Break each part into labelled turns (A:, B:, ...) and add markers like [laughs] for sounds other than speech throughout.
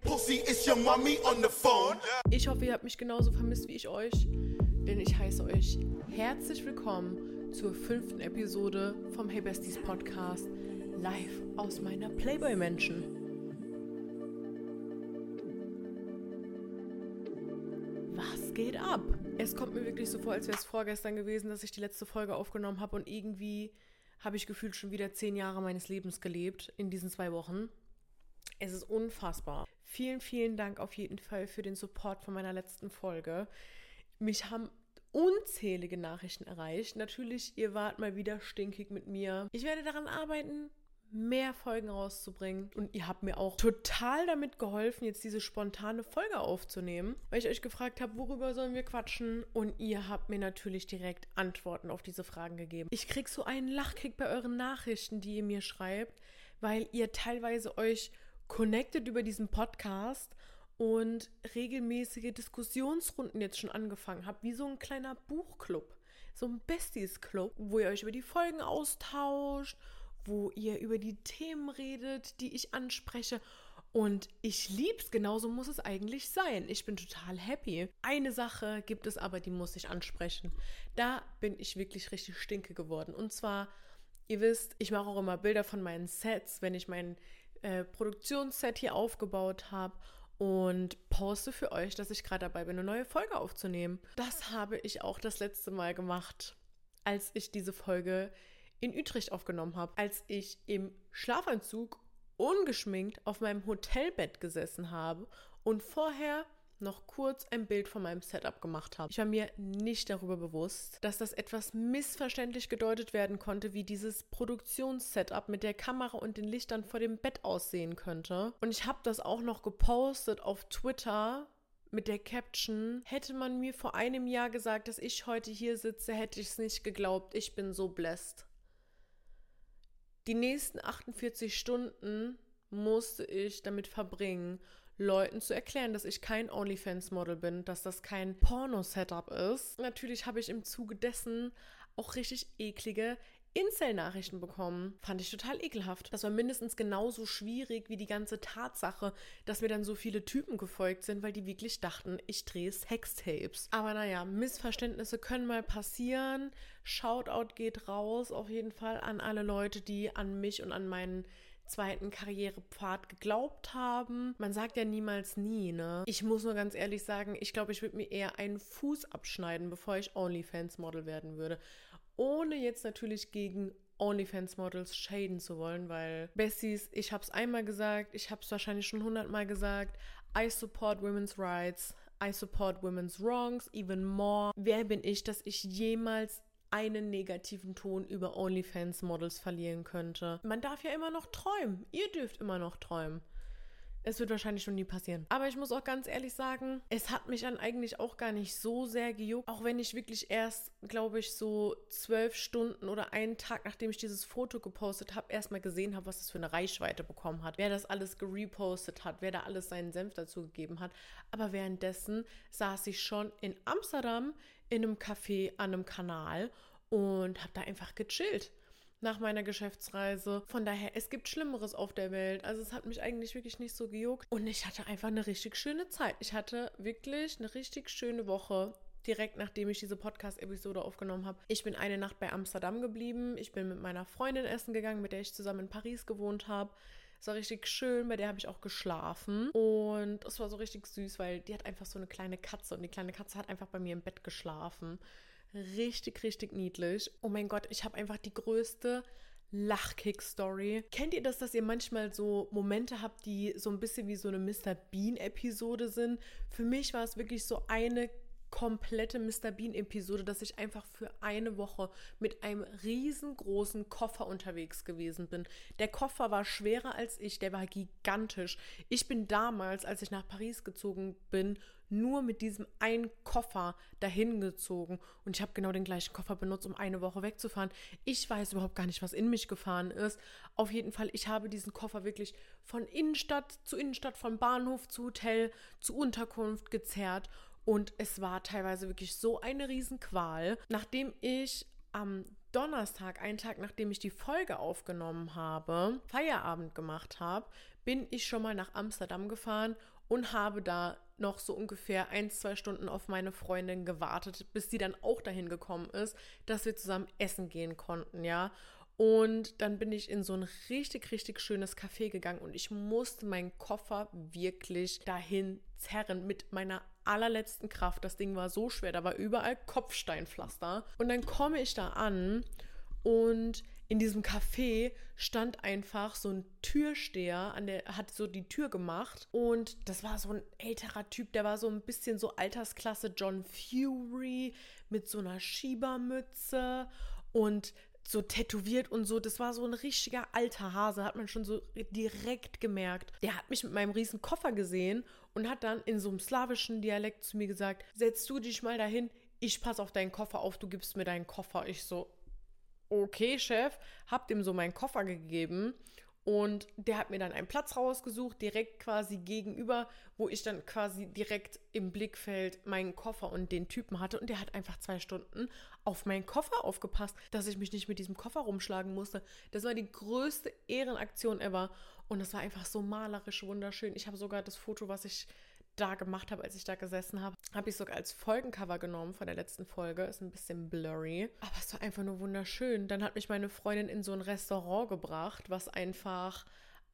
A: Pussy is your mommy on the phone. Ich hoffe, ihr habt mich genauso vermisst wie ich euch, denn ich heiße euch herzlich willkommen zur fünften Episode vom Hey Besties Podcast live aus meiner Playboy-Menschen. Was geht ab? Es kommt mir wirklich so vor, als wäre es vorgestern gewesen, dass ich die letzte Folge aufgenommen habe und irgendwie habe ich gefühlt schon wieder zehn Jahre meines Lebens gelebt in diesen zwei Wochen. Es ist unfassbar. Vielen, vielen Dank auf jeden Fall für den Support von meiner letzten Folge. Mich haben unzählige Nachrichten erreicht. Natürlich, ihr wart mal wieder stinkig mit mir. Ich werde daran arbeiten, mehr Folgen rauszubringen. Und ihr habt mir auch total damit geholfen, jetzt diese spontane Folge aufzunehmen, weil ich euch gefragt habe, worüber sollen wir quatschen? Und ihr habt mir natürlich direkt Antworten auf diese Fragen gegeben. Ich krieg so einen Lachkick bei euren Nachrichten, die ihr mir schreibt, weil ihr teilweise euch connected über diesen Podcast und regelmäßige Diskussionsrunden jetzt schon angefangen habt, wie so ein kleiner Buchclub, so ein Besties-Club, wo ihr euch über die Folgen austauscht, wo ihr über die Themen redet, die ich anspreche. Und ich lieb's, genauso muss es eigentlich sein. Ich bin total happy. Eine Sache gibt es aber, die muss ich ansprechen. Da bin ich wirklich richtig stinke geworden. Und zwar, ihr wisst, ich mache auch immer Bilder von meinen Sets, wenn ich mein äh, Produktionsset hier aufgebaut habe und poste für euch, dass ich gerade dabei bin, eine neue Folge aufzunehmen. Das habe ich auch das letzte Mal gemacht, als ich diese Folge in Utrecht aufgenommen habe, als ich im Schlafanzug ungeschminkt auf meinem Hotelbett gesessen habe und vorher noch kurz ein Bild von meinem Setup gemacht habe. Ich war mir nicht darüber bewusst, dass das etwas missverständlich gedeutet werden konnte, wie dieses Produktionssetup mit der Kamera und den Lichtern vor dem Bett aussehen könnte. Und ich habe das auch noch gepostet auf Twitter mit der Caption, hätte man mir vor einem Jahr gesagt, dass ich heute hier sitze, hätte ich es nicht geglaubt. Ich bin so blessed. Die nächsten 48 Stunden musste ich damit verbringen, Leuten zu erklären, dass ich kein OnlyFans-Model bin, dass das kein Porno-Setup ist. Natürlich habe ich im Zuge dessen auch richtig eklige Incel-Nachrichten bekommen. Fand ich total ekelhaft. Das war mindestens genauso schwierig wie die ganze Tatsache, dass mir dann so viele Typen gefolgt sind, weil die wirklich dachten, ich drehe Sextapes. Aber naja, Missverständnisse können mal passieren. Shoutout geht raus auf jeden Fall an alle Leute, die an mich und an meinen zweiten Karrierepfad geglaubt haben. Man sagt ja niemals nie, ne? Ich muss nur ganz ehrlich sagen, ich glaube, ich würde mir eher einen Fuß abschneiden, bevor ich OnlyFans-Model werden würde. Ohne jetzt natürlich gegen OnlyFans-Models shaden zu wollen, weil Bessies, ich habe es einmal gesagt, ich habe es wahrscheinlich schon hundertmal gesagt, I support women's rights, I support women's wrongs even more. Wer bin ich, dass ich jemals einen negativen Ton über OnlyFans-Models verlieren könnte. Man darf ja immer noch träumen. Ihr dürft immer noch träumen. Es wird wahrscheinlich schon nie passieren. Aber ich muss auch ganz ehrlich sagen, es hat mich dann eigentlich auch gar nicht so sehr gejuckt. Auch wenn ich wirklich erst, glaube ich, so zwölf Stunden oder einen Tag, nachdem ich dieses Foto gepostet habe, erstmal gesehen habe, was das für eine Reichweite bekommen hat. Wer das alles gerepostet hat, wer da alles seinen Senf dazu gegeben hat. Aber währenddessen saß ich schon in Amsterdam in einem Café an einem Kanal und habe da einfach gechillt nach meiner Geschäftsreise. Von daher, es gibt Schlimmeres auf der Welt. Also es hat mich eigentlich wirklich nicht so gejuckt. Und ich hatte einfach eine richtig schöne Zeit. Ich hatte wirklich eine richtig schöne Woche direkt nachdem ich diese Podcast-Episode aufgenommen habe. Ich bin eine Nacht bei Amsterdam geblieben. Ich bin mit meiner Freundin essen gegangen, mit der ich zusammen in Paris gewohnt habe. Es war richtig schön, bei der habe ich auch geschlafen. Und es war so richtig süß, weil die hat einfach so eine kleine Katze und die kleine Katze hat einfach bei mir im Bett geschlafen. Richtig, richtig niedlich. Oh mein Gott, ich habe einfach die größte Lachkick-Story. Kennt ihr das, dass ihr manchmal so Momente habt, die so ein bisschen wie so eine Mr. Bean-Episode sind? Für mich war es wirklich so eine komplette Mr. Bean-Episode, dass ich einfach für eine Woche mit einem riesengroßen Koffer unterwegs gewesen bin. Der Koffer war schwerer als ich, der war gigantisch. Ich bin damals, als ich nach Paris gezogen bin, nur mit diesem einen Koffer dahin gezogen und ich habe genau den gleichen Koffer benutzt, um eine Woche wegzufahren. Ich weiß überhaupt gar nicht, was in mich gefahren ist. Auf jeden Fall, ich habe diesen Koffer wirklich von Innenstadt zu Innenstadt, von Bahnhof zu Hotel zu Unterkunft gezerrt und es war teilweise wirklich so eine Riesenqual. Nachdem ich am Donnerstag, einen Tag nachdem ich die Folge aufgenommen habe, Feierabend gemacht habe, bin ich schon mal nach Amsterdam gefahren und habe da noch so ungefähr ein, zwei Stunden auf meine Freundin gewartet, bis sie dann auch dahin gekommen ist, dass wir zusammen essen gehen konnten, ja. Und dann bin ich in so ein richtig, richtig schönes Café gegangen und ich musste meinen Koffer wirklich dahin zerren mit meiner allerletzten Kraft. Das Ding war so schwer, da war überall Kopfsteinpflaster. Und dann komme ich da an und in diesem Café stand einfach so ein Türsteher, an der hat so die Tür gemacht und das war so ein älterer Typ, der war so ein bisschen so Altersklasse John Fury mit so einer Schiebermütze und so tätowiert und so. Das war so ein richtiger alter Hase, hat man schon so direkt gemerkt. Der hat mich mit meinem riesen Koffer gesehen und hat dann in so einem slawischen Dialekt zu mir gesagt: Setz du dich mal dahin, ich pass auf deinen Koffer auf, du gibst mir deinen Koffer. Ich so, okay, Chef, hab dem so meinen Koffer gegeben und der hat mir dann einen Platz rausgesucht, direkt quasi gegenüber, wo ich dann quasi direkt im Blickfeld meinen Koffer und den Typen hatte. Und der hat einfach zwei Stunden auf meinen Koffer aufgepasst, dass ich mich nicht mit diesem Koffer rumschlagen musste. Das war die größte Ehrenaktion ever. Und das war einfach so malerisch wunderschön. Ich habe sogar das Foto, was ich da gemacht habe, als ich da gesessen habe, habe ich sogar als Folgencover genommen von der letzten Folge. Ist ein bisschen blurry. Aber es war einfach nur wunderschön. Dann hat mich meine Freundin in so ein Restaurant gebracht, was einfach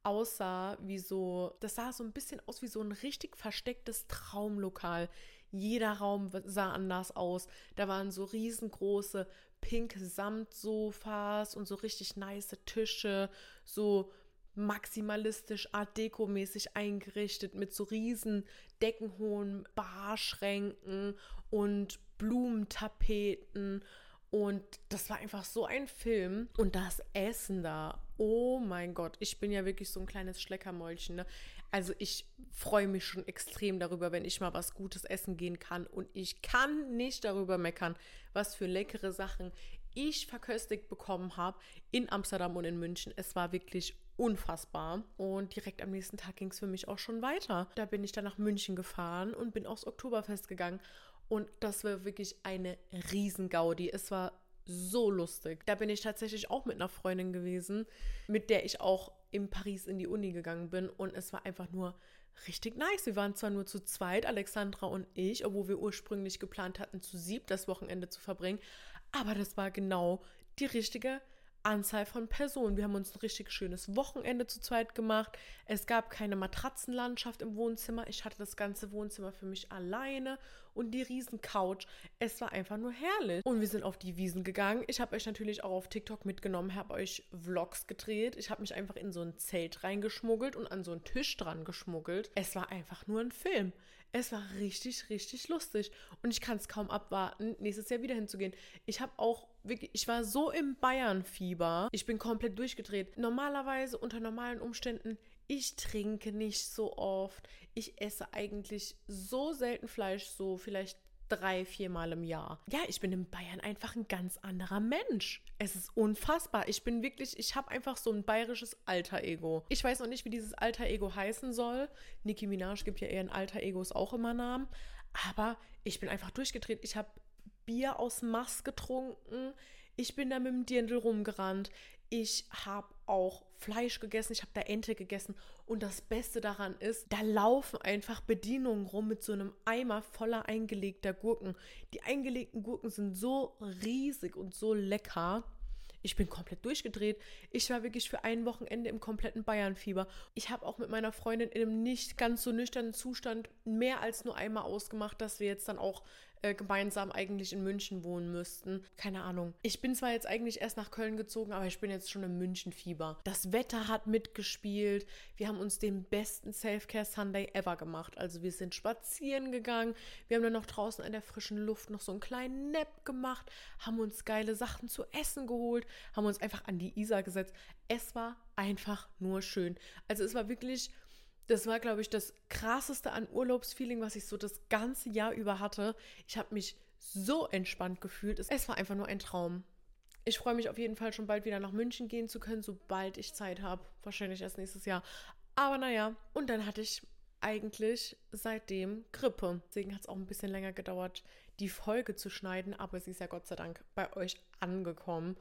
A: aussah wie so, das sah so ein bisschen aus wie so ein richtig verstecktes Traumlokal. Jeder Raum sah anders aus. Da waren so riesengroße pinke Samtsofas und so richtig nice Tische, so maximalistisch Art Deco mäßig eingerichtet mit so riesen deckenhohen Barschränken und Blumentapeten und das war einfach so ein Film. Und das Essen da, oh mein Gott, ich bin ja wirklich so ein kleines Schleckermäulchen. Ne? Also ich freue mich schon extrem darüber, wenn ich mal was Gutes essen gehen kann. Und ich kann nicht darüber meckern, was für leckere Sachen ich verköstigt bekommen habe in Amsterdam und in München. Es war wirklich unfassbar. Und direkt am nächsten Tag ging es für mich auch schon weiter. Da bin ich dann nach München gefahren und bin aufs Oktoberfest gegangen. Und das war wirklich eine Riesengaudi. Es war so lustig. Da bin ich tatsächlich auch mit einer Freundin gewesen, mit der ich auch in Paris in die Uni gegangen bin. Und es war einfach nur richtig nice. Wir waren zwar nur zu zweit, Alexandra und ich, obwohl wir ursprünglich geplant hatten, zu sieb das Wochenende zu verbringen. Aber das war genau die richtige Anzahl von Personen. Wir haben uns ein richtig schönes Wochenende zu zweit gemacht. Es gab keine Matratzenlandschaft im Wohnzimmer. Ich hatte das ganze Wohnzimmer für mich alleine und die riesen Couch. Es war einfach nur herrlich. Und wir sind auf die Wiesen gegangen. Ich habe euch natürlich auch auf TikTok mitgenommen, habe euch Vlogs gedreht. Ich habe mich einfach in so ein Zelt reingeschmuggelt und an so einen Tisch dran geschmuggelt. Es war einfach nur ein Film. Es war richtig, richtig lustig. Und ich kann es kaum abwarten, nächstes Jahr wieder hinzugehen. Ich habe auch wirklich, ich war so im Bayern-Fieber. Ich bin komplett durchgedreht. Normalerweise, unter normalen Umständen, ich trinke nicht so oft. Ich esse eigentlich so selten Fleisch, so vielleicht drei, viermal im Jahr. Ja, ich bin in Bayern einfach ein ganz anderer Mensch. Es ist unfassbar. Ich bin wirklich, ich habe einfach so ein bayerisches Alter-Ego. Ich weiß noch nicht, wie dieses Alter-Ego heißen soll. Nicki Minaj gibt ja eher in Alter-Egos auch immer Namen. Aber ich bin einfach durchgedreht. Ich habe Bier aus Mass getrunken. Ich bin da mit dem Dirndl rumgerannt. Ich habe auch Fleisch gegessen, ich habe da Ente gegessen. Und das Beste daran ist, da laufen einfach Bedienungen rum mit so einem Eimer voller eingelegter Gurken. Die eingelegten Gurken sind so riesig und so lecker. Ich bin komplett durchgedreht. Ich war wirklich für ein Wochenende im kompletten Bayernfieber. Ich habe auch mit meiner Freundin in einem nicht ganz so nüchternen Zustand mehr als nur einmal ausgemacht, dass wir jetzt dann auch äh, gemeinsam eigentlich in München wohnen müssten. Keine Ahnung. Ich bin zwar jetzt eigentlich erst nach Köln gezogen, aber ich bin jetzt schon im Münchenfieber. Das Wetter hat mitgespielt. Wir haben uns den besten Self-Care Sunday ever gemacht. Also wir sind spazieren gegangen. Wir haben dann noch draußen in der frischen Luft noch so einen kleinen Nap gemacht, haben uns geile Sachen zu essen geholt, haben uns einfach an die Isar gesetzt. Es war einfach nur schön. Also es war wirklich das war, glaube ich, das krasseste an Urlaubsfeeling, was ich so das ganze Jahr über hatte. Ich habe mich so entspannt gefühlt. Es war einfach nur ein Traum. Ich freue mich auf jeden Fall schon bald wieder nach München gehen zu können, sobald ich Zeit habe. Wahrscheinlich erst nächstes Jahr. Aber naja, und dann hatte ich eigentlich seitdem Grippe. Deswegen hat es auch ein bisschen länger gedauert, die Folge zu schneiden, aber sie ist ja Gott sei Dank bei euch angekommen.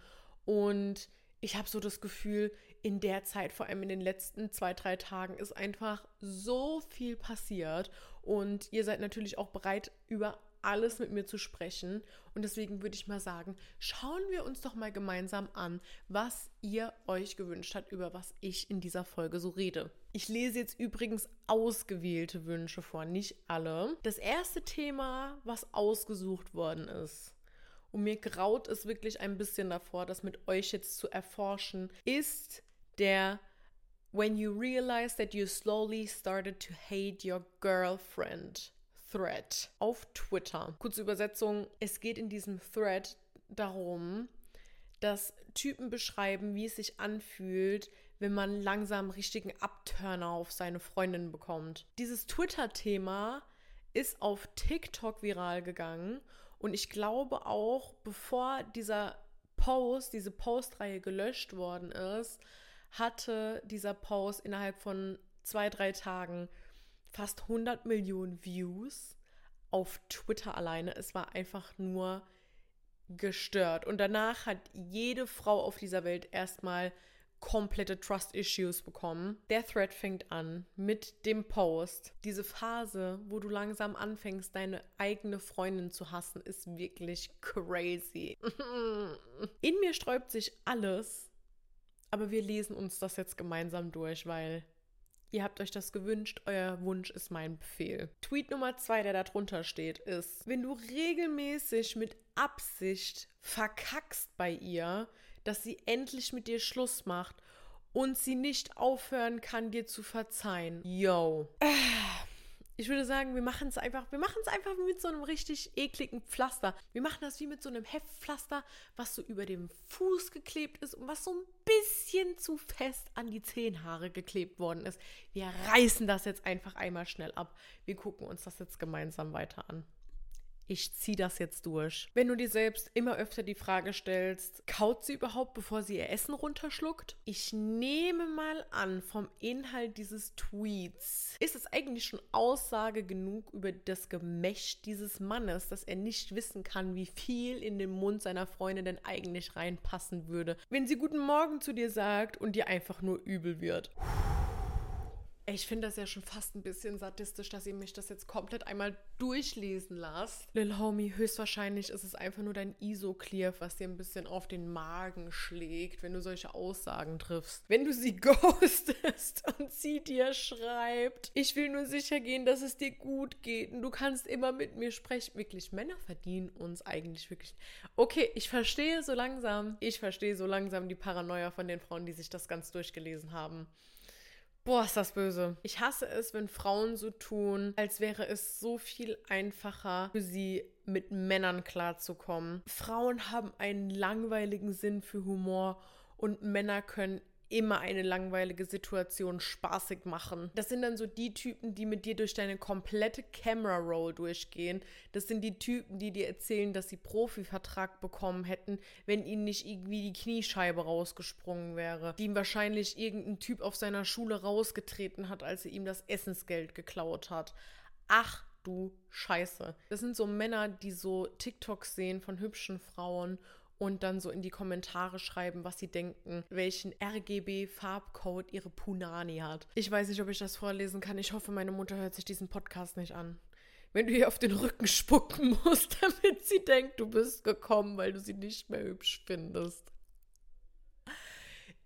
A: Und ich habe so das Gefühl, in der Zeit, vor allem in den letzten zwei, drei Tagen, ist einfach so viel passiert. Und ihr seid natürlich auch bereit, über alles mit mir zu sprechen. Und deswegen würde ich mal sagen, schauen wir uns doch mal gemeinsam an, was ihr euch gewünscht habt, über was ich in dieser Folge so rede. Ich lese jetzt übrigens ausgewählte Wünsche vor, nicht alle. Das erste Thema, was ausgesucht worden ist, und mir graut es wirklich ein bisschen davor, das mit euch jetzt zu erforschen, ist der When you realize that you slowly started to hate your girlfriend Thread auf Twitter. Kurze Übersetzung, es geht in diesem Thread darum, dass Typen beschreiben, wie es sich anfühlt, wenn man langsam richtigen Abturner auf seine Freundin bekommt. Dieses Twitter-Thema ist auf TikTok viral gegangen und ich glaube auch, bevor dieser Post, diese Postreihe gelöscht worden ist, hatte dieser Post innerhalb von zwei, drei Tagen fast 100 Millionen Views auf Twitter alleine. Es war einfach nur gestört. Und danach hat jede Frau auf dieser Welt erstmal komplette Trust Issues bekommen. Der Thread fängt an mit dem Post. Diese Phase, wo du langsam anfängst, deine eigene Freundin zu hassen, ist wirklich crazy. [laughs] In mir sträubt sich alles, aber wir lesen uns das jetzt gemeinsam durch, weil Ihr habt euch das gewünscht, euer Wunsch ist mein Befehl. Tweet Nummer zwei, der da drunter steht, ist, wenn du regelmäßig mit Absicht verkackst bei ihr, dass sie endlich mit dir Schluss macht und sie nicht aufhören kann, dir zu verzeihen. Yo. [sighs] Ich würde sagen, wir machen es einfach, wir machen es einfach mit so einem richtig ekligen Pflaster. Wir machen das wie mit so einem Heftpflaster, was so über dem Fuß geklebt ist und was so ein bisschen zu fest an die Zehenhaare geklebt worden ist. Wir reißen das jetzt einfach einmal schnell ab. Wir gucken uns das jetzt gemeinsam weiter an ich ziehe das jetzt durch. Wenn du dir selbst immer öfter die Frage stellst, kaut sie überhaupt, bevor sie ihr Essen runterschluckt? Ich nehme mal an, vom Inhalt dieses Tweets ist es eigentlich schon Aussage genug über das Gemächt dieses Mannes, dass er nicht wissen kann, wie viel in den Mund seiner Freundin denn eigentlich reinpassen würde, wenn sie guten Morgen zu dir sagt und dir einfach nur übel wird. Puh. Ich finde das ja schon fast ein bisschen sadistisch, dass ihr mich das jetzt komplett einmal durchlesen lasst. Lil Homie, höchstwahrscheinlich ist es einfach nur dein Isoclear, was dir ein bisschen auf den Magen schlägt, wenn du solche Aussagen triffst. Wenn du sie [laughs] ghostest und sie dir schreibt, ich will nur sicher gehen, dass es dir gut geht und du kannst immer mit mir sprechen. Wirklich, Männer verdienen uns eigentlich wirklich. Okay, ich verstehe so langsam, ich verstehe so langsam die Paranoia von den Frauen, die sich das ganz durchgelesen haben. Boah, ist das böse. Ich hasse es, wenn Frauen so tun, als wäre es so viel einfacher für sie, mit Männern klarzukommen. Frauen haben einen langweiligen Sinn für Humor und Männer können immer eine langweilige Situation spaßig machen. Das sind dann so die Typen, die mit dir durch deine komplette Camera Roll durchgehen. Das sind die Typen, die dir erzählen, dass sie Profivertrag bekommen hätten, wenn ihnen nicht irgendwie die Kniescheibe rausgesprungen wäre. Die ihm wahrscheinlich irgendein Typ auf seiner Schule rausgetreten hat, als er ihm das Essensgeld geklaut hat. Ach du Scheiße. Das sind so Männer, die so TikToks sehen von hübschen Frauen und dann so in die Kommentare schreiben, was sie denken, welchen RGB-Farbcode ihre Punani hat. Ich weiß nicht, ob ich das vorlesen kann. Ich hoffe, meine Mutter hört sich diesen Podcast nicht an. Wenn du ihr auf den Rücken spucken [laughs] musst, damit sie denkt, du bist gekommen, weil du sie nicht mehr hübsch findest.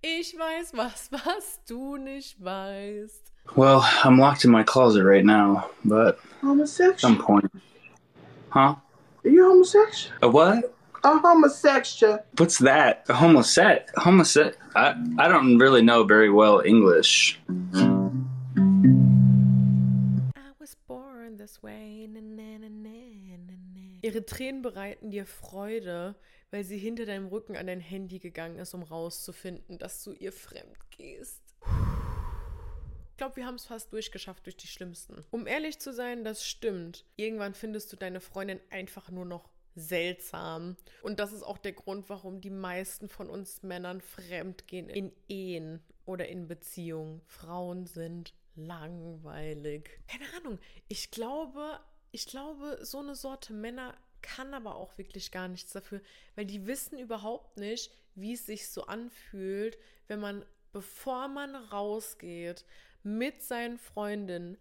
A: Ich weiß was, [laughs] was du nicht weißt.
B: Well, I'm locked in my closet right now, but
C: homosexual.
B: At some point. Huh?
C: Are you homosexual?
B: A what?
C: A homosexual.
B: What's that? A homoset? Homoset? I, I don't really know very well English. I
A: was born this way. Na, na, na, Ihre Tränen bereiten dir Freude, weil sie hinter deinem Rücken an dein Handy gegangen ist, um rauszufinden, dass du ihr fremd gehst. Ich glaube, wir haben es fast durchgeschafft durch die schlimmsten. Um ehrlich zu sein, das stimmt. Irgendwann findest du deine Freundin einfach nur noch seltsam. Und das ist auch der Grund, warum die meisten von uns Männern fremd gehen in Ehen oder in Beziehungen. Frauen sind langweilig. Keine Ahnung. Ich glaube, ich glaube, so eine Sorte Männer kann aber auch wirklich gar nichts dafür, weil die wissen überhaupt nicht, wie es sich so anfühlt, wenn man, bevor man rausgeht, mit seinen Freundinnen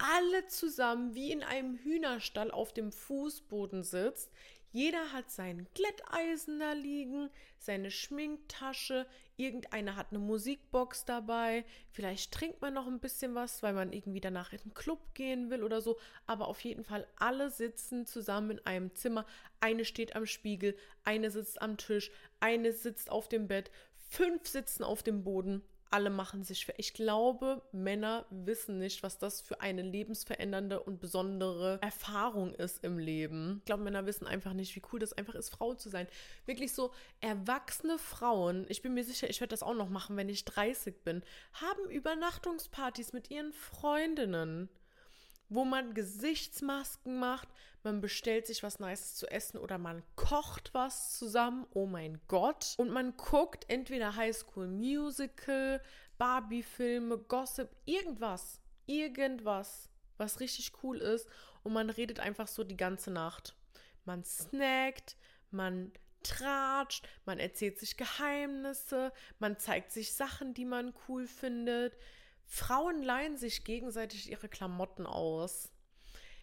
A: alle zusammen wie in einem Hühnerstall auf dem Fußboden sitzt. Jeder hat sein Glätteisen da liegen, seine Schminktasche, irgendeiner hat eine Musikbox dabei, vielleicht trinkt man noch ein bisschen was, weil man irgendwie danach in den Club gehen will oder so, aber auf jeden Fall alle sitzen zusammen in einem Zimmer. Eine steht am Spiegel, eine sitzt am Tisch, eine sitzt auf dem Bett, fünf sitzen auf dem Boden alle machen sich für. Ich glaube, Männer wissen nicht, was das für eine lebensverändernde und besondere Erfahrung ist im Leben. Ich glaube, Männer wissen einfach nicht, wie cool das einfach ist, Frau zu sein. Wirklich so erwachsene Frauen, ich bin mir sicher, ich werde das auch noch machen, wenn ich 30 bin, haben Übernachtungspartys mit ihren Freundinnen wo man Gesichtsmasken macht, man bestellt sich was Nices zu essen oder man kocht was zusammen, oh mein Gott. Und man guckt entweder High School Musical, Barbie-Filme, Gossip, irgendwas, irgendwas, was richtig cool ist. Und man redet einfach so die ganze Nacht. Man snackt, man tratscht, man erzählt sich Geheimnisse, man zeigt sich Sachen, die man cool findet. Frauen leihen sich gegenseitig ihre Klamotten aus.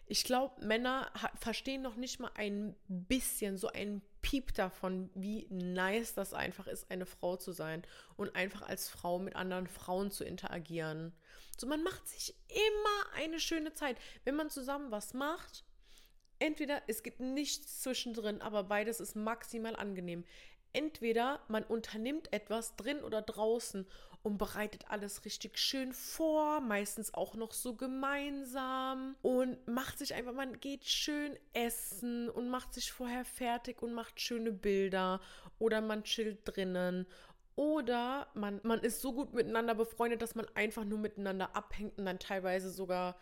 A: Ich glaube, Männer verstehen noch nicht mal ein bisschen, so ein Piep davon, wie nice das einfach ist, eine Frau zu sein und einfach als Frau mit anderen Frauen zu interagieren. So, man macht sich immer eine schöne Zeit. Wenn man zusammen was macht, entweder es gibt nichts zwischendrin, aber beides ist maximal angenehm. Entweder man unternimmt etwas drin oder draußen und bereitet alles richtig schön vor, meistens auch noch so gemeinsam und macht sich einfach, man geht schön essen und macht sich vorher fertig und macht schöne Bilder oder man chillt drinnen oder man, man ist so gut miteinander befreundet, dass man einfach nur miteinander abhängt und dann teilweise sogar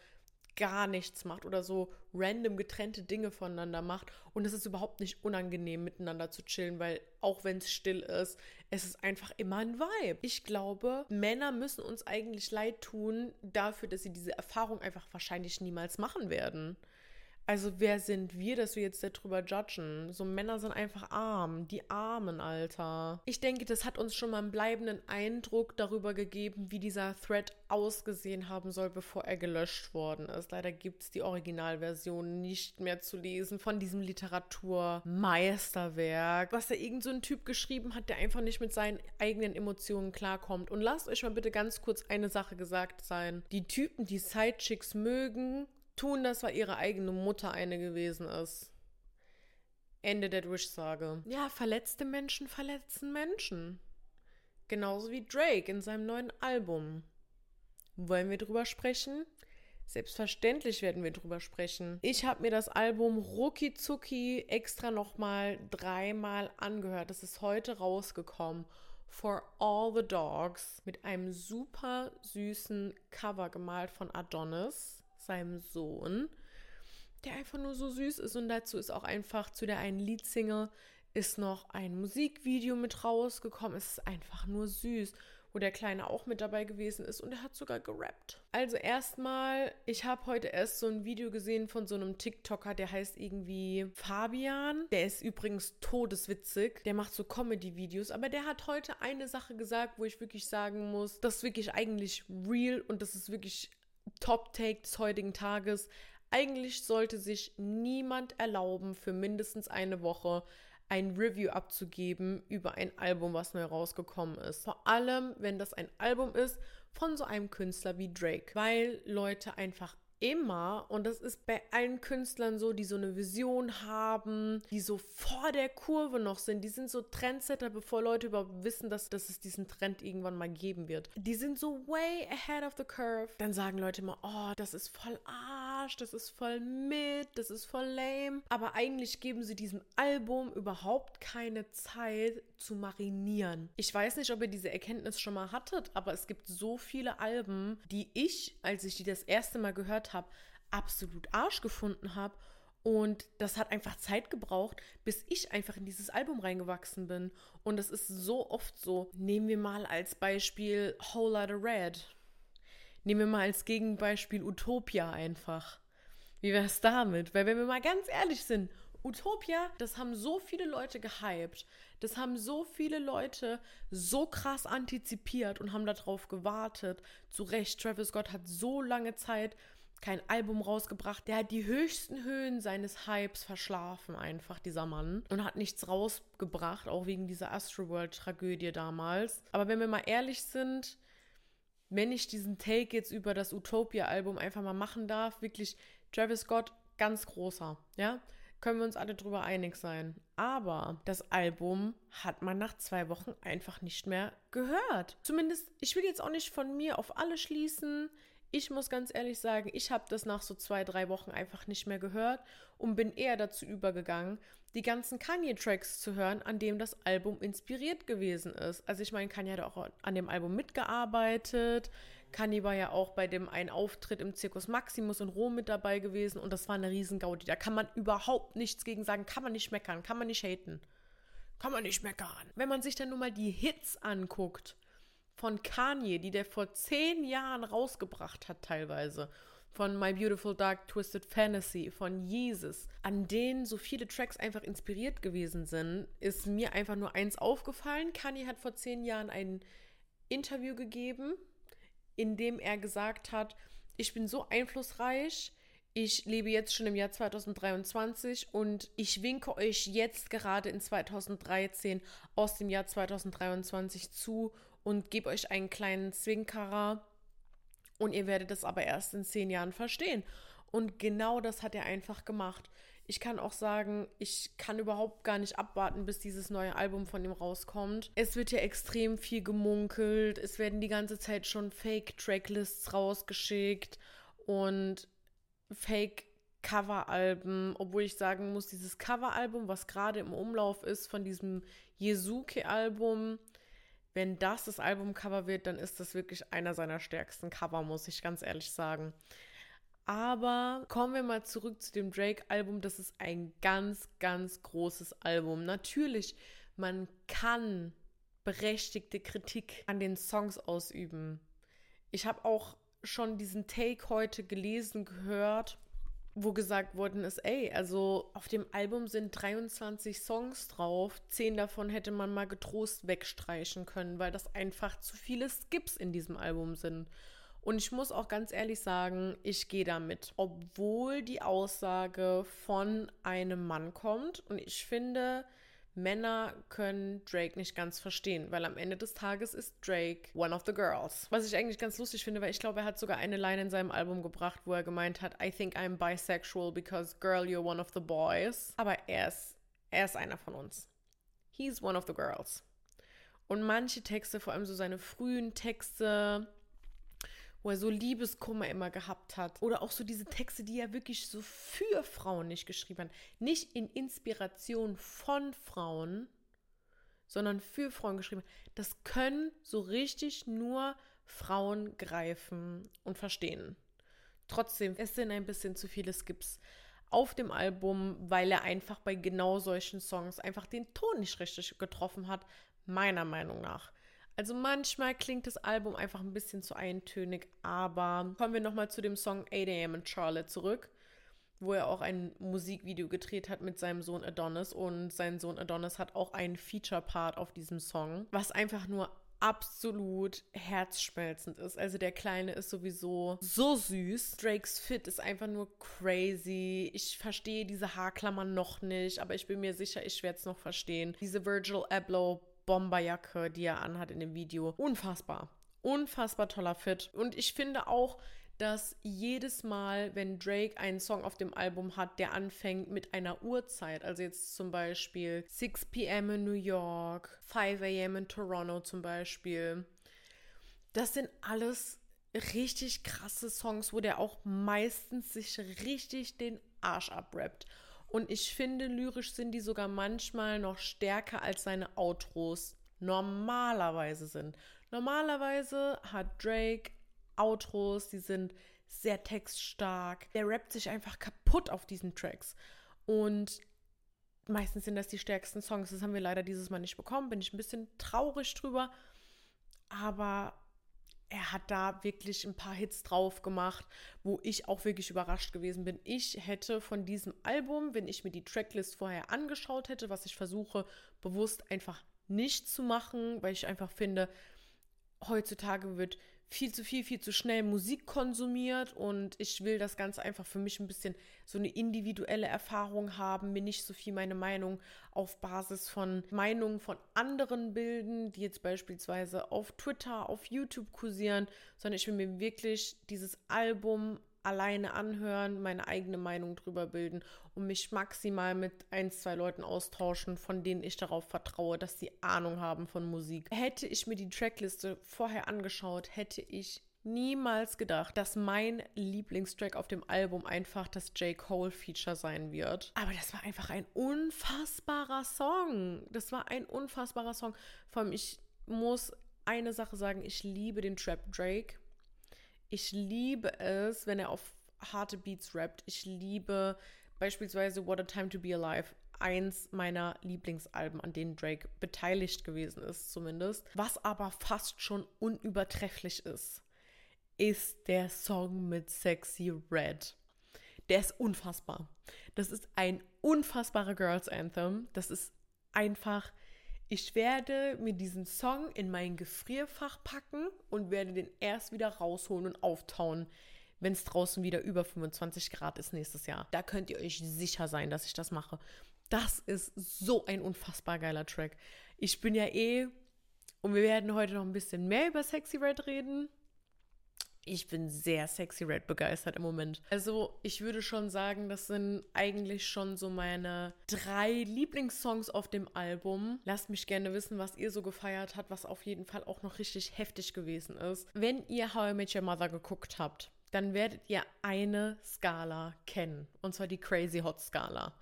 A: gar nichts macht oder so random getrennte Dinge voneinander macht. Und es ist überhaupt nicht unangenehm, miteinander zu chillen, weil auch wenn es still ist, es ist einfach immer ein Vibe. Ich glaube, Männer müssen uns eigentlich leid tun dafür, dass sie diese Erfahrung einfach wahrscheinlich niemals machen werden. Also wer sind wir, dass wir jetzt darüber judgen? So Männer sind einfach arm, die Armen, Alter. Ich denke, das hat uns schon mal einen bleibenden Eindruck darüber gegeben, wie dieser Thread ausgesehen haben soll, bevor er gelöscht worden ist. Leider gibt es die Originalversion nicht mehr zu lesen von diesem Literaturmeisterwerk, was da irgend so ein Typ geschrieben hat, der einfach nicht mit seinen eigenen Emotionen klarkommt. Und lasst euch mal bitte ganz kurz eine Sache gesagt sein. Die Typen, die Sidechicks mögen, tun das, weil ihre eigene Mutter eine gewesen ist. Ende der Durchsage. Ja, verletzte Menschen verletzen Menschen. Genauso wie Drake in seinem neuen Album. Wollen wir drüber sprechen? Selbstverständlich werden wir drüber sprechen. Ich habe mir das Album Ruki Zuki extra nochmal dreimal angehört. Das ist heute rausgekommen. For All the Dogs mit einem super süßen Cover gemalt von Adonis seinem Sohn, der einfach nur so süß ist. Und dazu ist auch einfach zu der einen Leadsingle ist noch ein Musikvideo mit rausgekommen. Es ist einfach nur süß, wo der Kleine auch mit dabei gewesen ist und er hat sogar gerappt. Also erstmal, ich habe heute erst so ein Video gesehen von so einem TikToker, der heißt irgendwie Fabian. Der ist übrigens todeswitzig. Der macht so Comedy-Videos, aber der hat heute eine Sache gesagt, wo ich wirklich sagen muss, das ist wirklich eigentlich real und das ist wirklich Top-Take des heutigen Tages. Eigentlich sollte sich niemand erlauben, für mindestens eine Woche ein Review abzugeben über ein Album, was neu rausgekommen ist. Vor allem, wenn das ein Album ist von so einem Künstler wie Drake, weil Leute einfach immer, und das ist bei allen Künstlern so, die so eine Vision haben, die so vor der Kurve noch sind, die sind so Trendsetter, bevor Leute überhaupt wissen, dass, dass es diesen Trend irgendwann mal geben wird. Die sind so way ahead of the curve. Dann sagen Leute immer, oh, das ist voll Arsch, das ist voll mit, das ist voll lame. Aber eigentlich geben sie diesem Album überhaupt keine Zeit zu marinieren. Ich weiß nicht, ob ihr diese Erkenntnis schon mal hattet, aber es gibt so viele Alben, die ich, als ich die das erste Mal gehört habe, absolut Arsch gefunden habe. Und das hat einfach Zeit gebraucht, bis ich einfach in dieses Album reingewachsen bin. Und das ist so oft so. Nehmen wir mal als Beispiel Whole Lotta Red. Nehmen wir mal als Gegenbeispiel Utopia einfach. Wie wäre es damit? Weil wenn wir mal ganz ehrlich sind, Utopia, das haben so viele Leute gehypt. Das haben so viele Leute so krass antizipiert und haben darauf gewartet. Zu Recht, Travis Scott hat so lange Zeit kein Album rausgebracht. Der hat die höchsten Höhen seines Hypes verschlafen, einfach dieser Mann. Und hat nichts rausgebracht, auch wegen dieser Astroworld-Tragödie damals. Aber wenn wir mal ehrlich sind, wenn ich diesen Take jetzt über das Utopia-Album einfach mal machen darf, wirklich Travis Scott ganz großer, ja können wir uns alle drüber einig sein. Aber das Album hat man nach zwei Wochen einfach nicht mehr gehört. Zumindest, ich will jetzt auch nicht von mir auf alle schließen. Ich muss ganz ehrlich sagen, ich habe das nach so zwei, drei Wochen einfach nicht mehr gehört und bin eher dazu übergegangen, die ganzen Kanye-Tracks zu hören, an dem das Album inspiriert gewesen ist. Also ich meine, Kanye hat auch an dem Album mitgearbeitet. Kanye war ja auch bei dem einen Auftritt im Zirkus Maximus in Rom mit dabei gewesen und das war eine Riesengaudi. Da kann man überhaupt nichts gegen sagen, kann man nicht meckern, kann man nicht haten. Kann man nicht meckern. Wenn man sich dann nur mal die Hits anguckt von Kanye, die der vor zehn Jahren rausgebracht hat teilweise, von My Beautiful Dark Twisted Fantasy, von Jesus, an denen so viele Tracks einfach inspiriert gewesen sind, ist mir einfach nur eins aufgefallen. Kanye hat vor zehn Jahren ein Interview gegeben in dem er gesagt hat, ich bin so einflussreich, ich lebe jetzt schon im Jahr 2023 und ich winke euch jetzt gerade in 2013 aus dem Jahr 2023 zu und gebe euch einen kleinen Zwinkerer und ihr werdet es aber erst in zehn Jahren verstehen. Und genau das hat er einfach gemacht. Ich kann auch sagen, ich kann überhaupt gar nicht abwarten, bis dieses neue Album von ihm rauskommt. Es wird ja extrem viel gemunkelt. Es werden die ganze Zeit schon Fake-Tracklists rausgeschickt und Fake-Cover-Alben. Obwohl ich sagen muss, dieses Cover-Album, was gerade im Umlauf ist von diesem Yesuke-Album, wenn das das Albumcover wird, dann ist das wirklich einer seiner stärksten Cover, muss ich ganz ehrlich sagen. Aber kommen wir mal zurück zu dem Drake-Album. Das ist ein ganz, ganz großes Album. Natürlich, man kann berechtigte Kritik an den Songs ausüben. Ich habe auch schon diesen Take heute gelesen, gehört, wo gesagt worden ist, ey, also auf dem Album sind 23 Songs drauf, 10 davon hätte man mal getrost wegstreichen können, weil das einfach zu viele Skips in diesem Album sind. Und ich muss auch ganz ehrlich sagen, ich gehe damit, obwohl die Aussage von einem Mann kommt. Und ich finde, Männer können Drake nicht ganz verstehen, weil am Ende des Tages ist Drake one of the girls. Was ich eigentlich ganz lustig finde, weil ich glaube, er hat sogar eine Line in seinem Album gebracht, wo er gemeint hat, I think I'm bisexual because girl, you're one of the boys. Aber er ist, er ist einer von uns. He's one of the girls. Und manche Texte, vor allem so seine frühen Texte, wo er so Liebeskummer immer gehabt hat. Oder auch so diese Texte, die er wirklich so für Frauen nicht geschrieben hat. Nicht in Inspiration von Frauen, sondern für Frauen geschrieben hat. Das können so richtig nur Frauen greifen und verstehen. Trotzdem, es sind ein bisschen zu viele Skips auf dem Album, weil er einfach bei genau solchen Songs einfach den Ton nicht richtig getroffen hat, meiner Meinung nach. Also manchmal klingt das Album einfach ein bisschen zu eintönig, aber kommen wir nochmal zu dem Song 8am in Charlotte zurück, wo er auch ein Musikvideo gedreht hat mit seinem Sohn Adonis und sein Sohn Adonis hat auch einen Feature-Part auf diesem Song, was einfach nur absolut herzschmelzend ist. Also der Kleine ist sowieso so süß. Drakes Fit ist einfach nur crazy. Ich verstehe diese Haarklammern noch nicht, aber ich bin mir sicher, ich werde es noch verstehen. Diese Virgil Abloh Bomberjacke, die er anhat in dem Video. Unfassbar. Unfassbar toller Fit. Und ich finde auch, dass jedes Mal, wenn Drake einen Song auf dem Album hat, der anfängt mit einer Uhrzeit, also jetzt zum Beispiel 6 p.m. in New York, 5 a.m. in Toronto zum Beispiel, das sind alles richtig krasse Songs, wo der auch meistens sich richtig den Arsch abrappt. Und ich finde, lyrisch sind die sogar manchmal noch stärker als seine Outros normalerweise sind. Normalerweise hat Drake Outros, die sind sehr textstark. Der rappt sich einfach kaputt auf diesen Tracks. Und meistens sind das die stärksten Songs. Das haben wir leider dieses Mal nicht bekommen. Bin ich ein bisschen traurig drüber. Aber er hat da wirklich ein paar Hits drauf gemacht, wo ich auch wirklich überrascht gewesen bin. Ich hätte von diesem Album, wenn ich mir die Tracklist vorher angeschaut hätte, was ich versuche bewusst einfach nicht zu machen, weil ich einfach finde, heutzutage wird viel zu viel, viel zu schnell Musik konsumiert und ich will das Ganze einfach für mich ein bisschen so eine individuelle Erfahrung haben, mir nicht so viel meine Meinung auf Basis von Meinungen von anderen bilden, die jetzt beispielsweise auf Twitter, auf YouTube kursieren, sondern ich will mir wirklich dieses Album alleine anhören, meine eigene Meinung drüber bilden und mich maximal mit ein, zwei Leuten austauschen, von denen ich darauf vertraue, dass sie Ahnung haben von Musik. Hätte ich mir die Trackliste vorher angeschaut, hätte ich niemals gedacht, dass mein Lieblingstrack auf dem Album einfach das J. Cole Feature sein wird. Aber das war einfach ein unfassbarer Song. Das war ein unfassbarer Song. Vor allem, ich muss eine Sache sagen, ich liebe den Trap Drake. Ich liebe es, wenn er auf harte Beats rappt. Ich liebe beispielsweise What a Time to Be Alive. Eins meiner Lieblingsalben, an denen Drake beteiligt gewesen ist, zumindest. Was aber fast schon unübertrefflich ist, ist der Song mit Sexy Red. Der ist unfassbar. Das ist ein unfassbarer Girls Anthem. Das ist einfach ich werde mir diesen Song in mein Gefrierfach packen und werde den erst wieder rausholen und auftauen, wenn es draußen wieder über 25 Grad ist nächstes Jahr. Da könnt ihr euch sicher sein, dass ich das mache. Das ist so ein unfassbar geiler Track. Ich bin ja eh, und wir werden heute noch ein bisschen mehr über Sexy Red reden ich bin sehr Sexy Red begeistert im Moment. Also ich würde schon sagen, das sind eigentlich schon so meine drei Lieblingssongs auf dem Album. Lasst mich gerne wissen, was ihr so gefeiert habt, was auf jeden Fall auch noch richtig heftig gewesen ist. Wenn ihr How I Met Your Mother geguckt habt, dann werdet ihr eine Skala kennen. Und zwar die Crazy Hot Skala.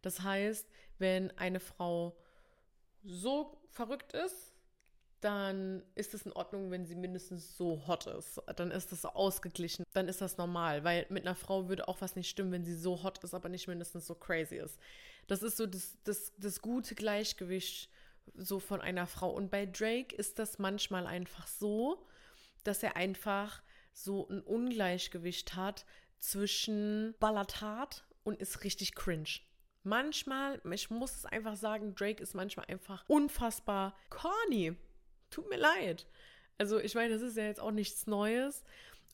A: Das heißt, wenn eine Frau so verrückt ist, dann ist es in Ordnung, wenn sie mindestens so hot ist. Dann ist das ausgeglichen. Dann ist das normal, weil mit einer Frau würde auch was nicht stimmen, wenn sie so hot ist, aber nicht mindestens so crazy ist. Das ist so das, das, das gute Gleichgewicht so von einer Frau. Und bei Drake ist das manchmal einfach so, dass er einfach so ein Ungleichgewicht hat zwischen Ballatat und ist richtig cringe. Manchmal, ich muss es einfach sagen, Drake ist manchmal einfach unfassbar corny tut mir leid. Also ich meine, das ist ja jetzt auch nichts Neues.